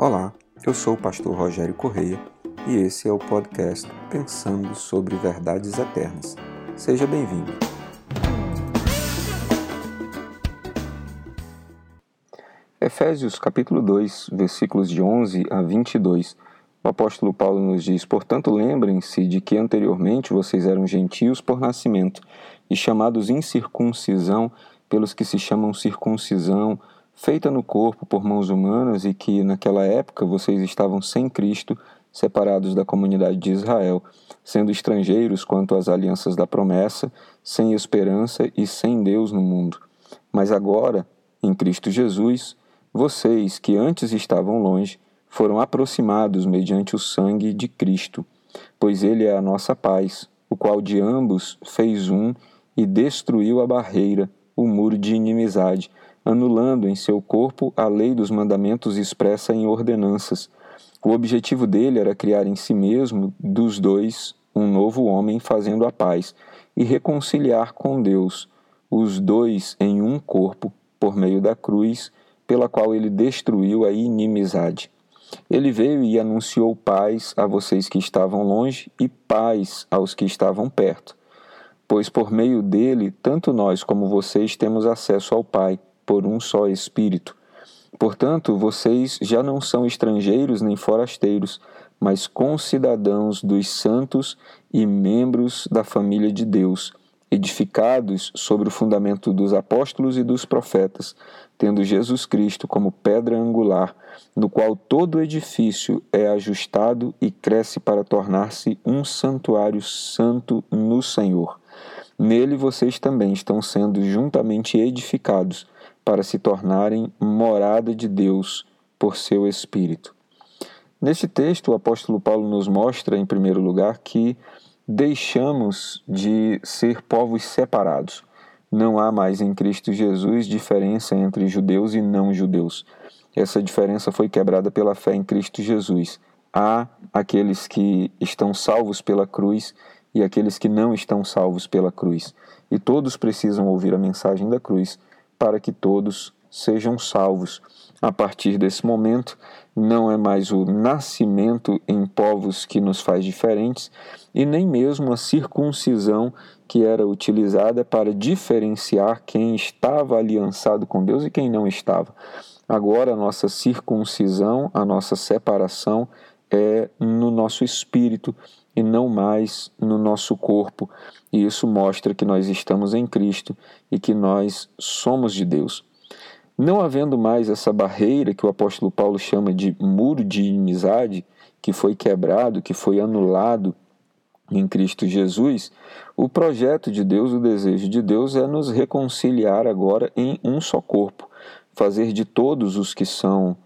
Olá, eu sou o pastor Rogério Correia e esse é o podcast Pensando sobre Verdades Eternas. Seja bem-vindo. Efésios capítulo 2, versículos de 11 a 22. O apóstolo Paulo nos diz: Portanto, lembrem-se de que anteriormente vocês eram gentios por nascimento e chamados incircuncisão pelos que se chamam circuncisão feita no corpo por mãos humanas e que naquela época vocês estavam sem Cristo, separados da comunidade de Israel, sendo estrangeiros quanto às alianças da promessa, sem esperança e sem Deus no mundo. Mas agora, em Cristo Jesus, vocês que antes estavam longe, foram aproximados mediante o sangue de Cristo, pois ele é a nossa paz, o qual de ambos fez um e destruiu a barreira, o muro de inimizade anulando em seu corpo a lei dos mandamentos expressa em ordenanças. O objetivo dele era criar em si mesmo, dos dois, um novo homem fazendo a paz e reconciliar com Deus os dois em um corpo por meio da cruz, pela qual ele destruiu a inimizade. Ele veio e anunciou paz a vocês que estavam longe e paz aos que estavam perto, pois por meio dele, tanto nós como vocês temos acesso ao Pai por um só Espírito. Portanto, vocês já não são estrangeiros nem forasteiros, mas concidadãos dos santos e membros da família de Deus, edificados sobre o fundamento dos apóstolos e dos profetas, tendo Jesus Cristo como pedra angular, no qual todo edifício é ajustado e cresce para tornar-se um santuário santo no Senhor. Nele vocês também estão sendo juntamente edificados para se tornarem morada de Deus por seu Espírito. Neste texto, o apóstolo Paulo nos mostra, em primeiro lugar, que deixamos de ser povos separados. Não há mais em Cristo Jesus diferença entre judeus e não judeus. Essa diferença foi quebrada pela fé em Cristo Jesus. Há aqueles que estão salvos pela cruz e aqueles que não estão salvos pela cruz. E todos precisam ouvir a mensagem da cruz para que todos sejam salvos. A partir desse momento, não é mais o nascimento em povos que nos faz diferentes e nem mesmo a circuncisão que era utilizada para diferenciar quem estava aliançado com Deus e quem não estava. Agora, a nossa circuncisão, a nossa separação é no nosso espírito e não mais no nosso corpo. E isso mostra que nós estamos em Cristo e que nós somos de Deus. Não havendo mais essa barreira que o apóstolo Paulo chama de muro de inimizade, que foi quebrado, que foi anulado em Cristo Jesus, o projeto de Deus, o desejo de Deus é nos reconciliar agora em um só corpo, fazer de todos os que são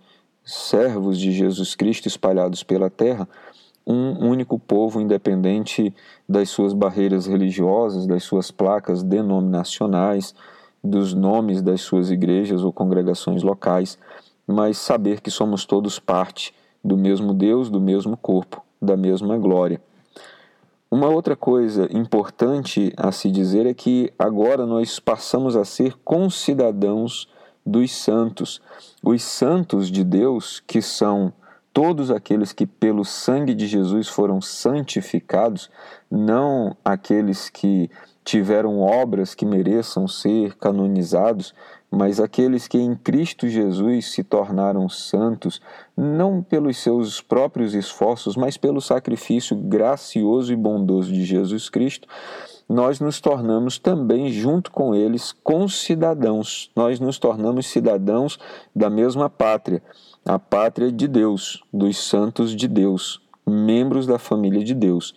servos de Jesus Cristo espalhados pela terra um único povo independente das suas barreiras religiosas, das suas placas denominacionais, dos nomes das suas igrejas ou congregações locais, mas saber que somos todos parte do mesmo Deus, do mesmo corpo, da mesma glória. Uma outra coisa importante a se dizer é que agora nós passamos a ser concidadãos dos santos. Os santos de Deus, que são todos aqueles que pelo sangue de Jesus foram santificados, não aqueles que tiveram obras que mereçam ser canonizados, mas aqueles que em Cristo Jesus se tornaram santos, não pelos seus próprios esforços, mas pelo sacrifício gracioso e bondoso de Jesus Cristo, nós nos tornamos também, junto com eles, concidadãos. Nós nos tornamos cidadãos da mesma pátria, a pátria de Deus, dos santos de Deus, membros da família de Deus.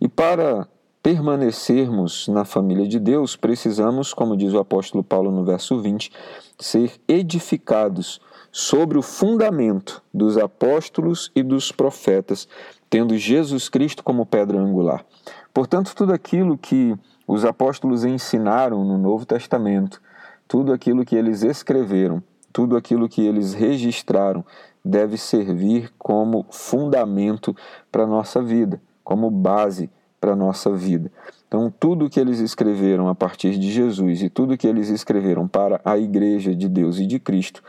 E para permanecermos na família de Deus, precisamos, como diz o apóstolo Paulo no verso 20, ser edificados sobre o fundamento dos apóstolos e dos profetas, tendo Jesus Cristo como pedra angular. Portanto, tudo aquilo que os apóstolos ensinaram no Novo Testamento, tudo aquilo que eles escreveram, tudo aquilo que eles registraram, deve servir como fundamento para a nossa vida, como base para a nossa vida. Então, tudo que eles escreveram a partir de Jesus e tudo que eles escreveram para a Igreja de Deus e de Cristo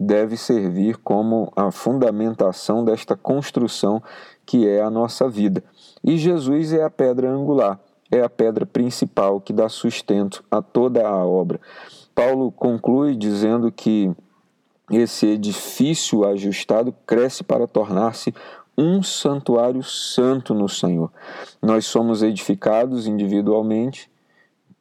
deve servir como a fundamentação desta construção que é a nossa vida. E Jesus é a pedra angular, é a pedra principal que dá sustento a toda a obra. Paulo conclui dizendo que esse edifício ajustado cresce para tornar-se um santuário santo no Senhor. Nós somos edificados individualmente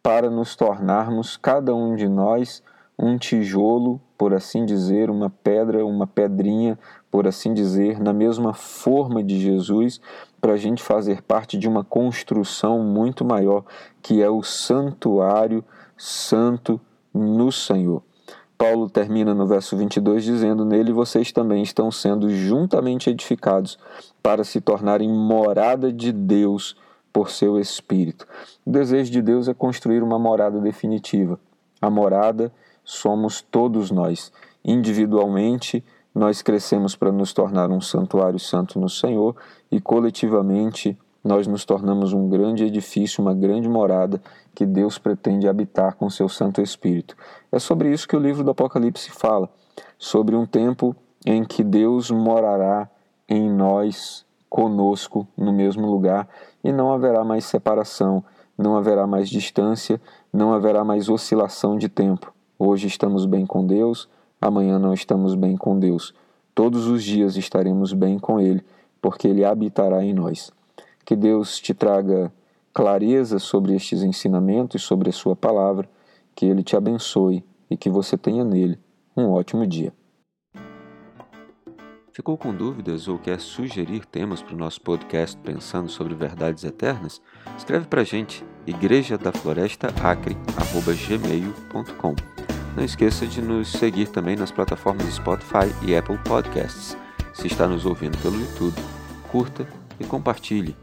para nos tornarmos, cada um de nós, um tijolo, por assim dizer, uma pedra, uma pedrinha, por assim dizer, na mesma forma de Jesus, para a gente fazer parte de uma construção muito maior, que é o santuário santo no Senhor. Paulo termina no verso 22 dizendo: Nele vocês também estão sendo juntamente edificados para se tornarem morada de Deus por seu Espírito. O desejo de Deus é construir uma morada definitiva. A morada somos todos nós. Individualmente, nós crescemos para nos tornar um santuário santo no Senhor e coletivamente nós nos tornamos um grande edifício, uma grande morada que Deus pretende habitar com seu Santo Espírito. É sobre isso que o livro do Apocalipse fala, sobre um tempo em que Deus morará em nós, conosco, no mesmo lugar, e não haverá mais separação, não haverá mais distância, não haverá mais oscilação de tempo. Hoje estamos bem com Deus, amanhã não estamos bem com Deus. Todos os dias estaremos bem com Ele, porque Ele habitará em nós. Que Deus te traga clareza sobre estes ensinamentos, sobre a Sua palavra, que Ele te abençoe e que você tenha nele um ótimo dia. Ficou com dúvidas ou quer sugerir temas para o nosso podcast Pensando sobre Verdades Eternas? Escreve para a gente, igreja da floresta acre@gmail.com. Não esqueça de nos seguir também nas plataformas Spotify e Apple Podcasts. Se está nos ouvindo pelo YouTube, curta e compartilhe.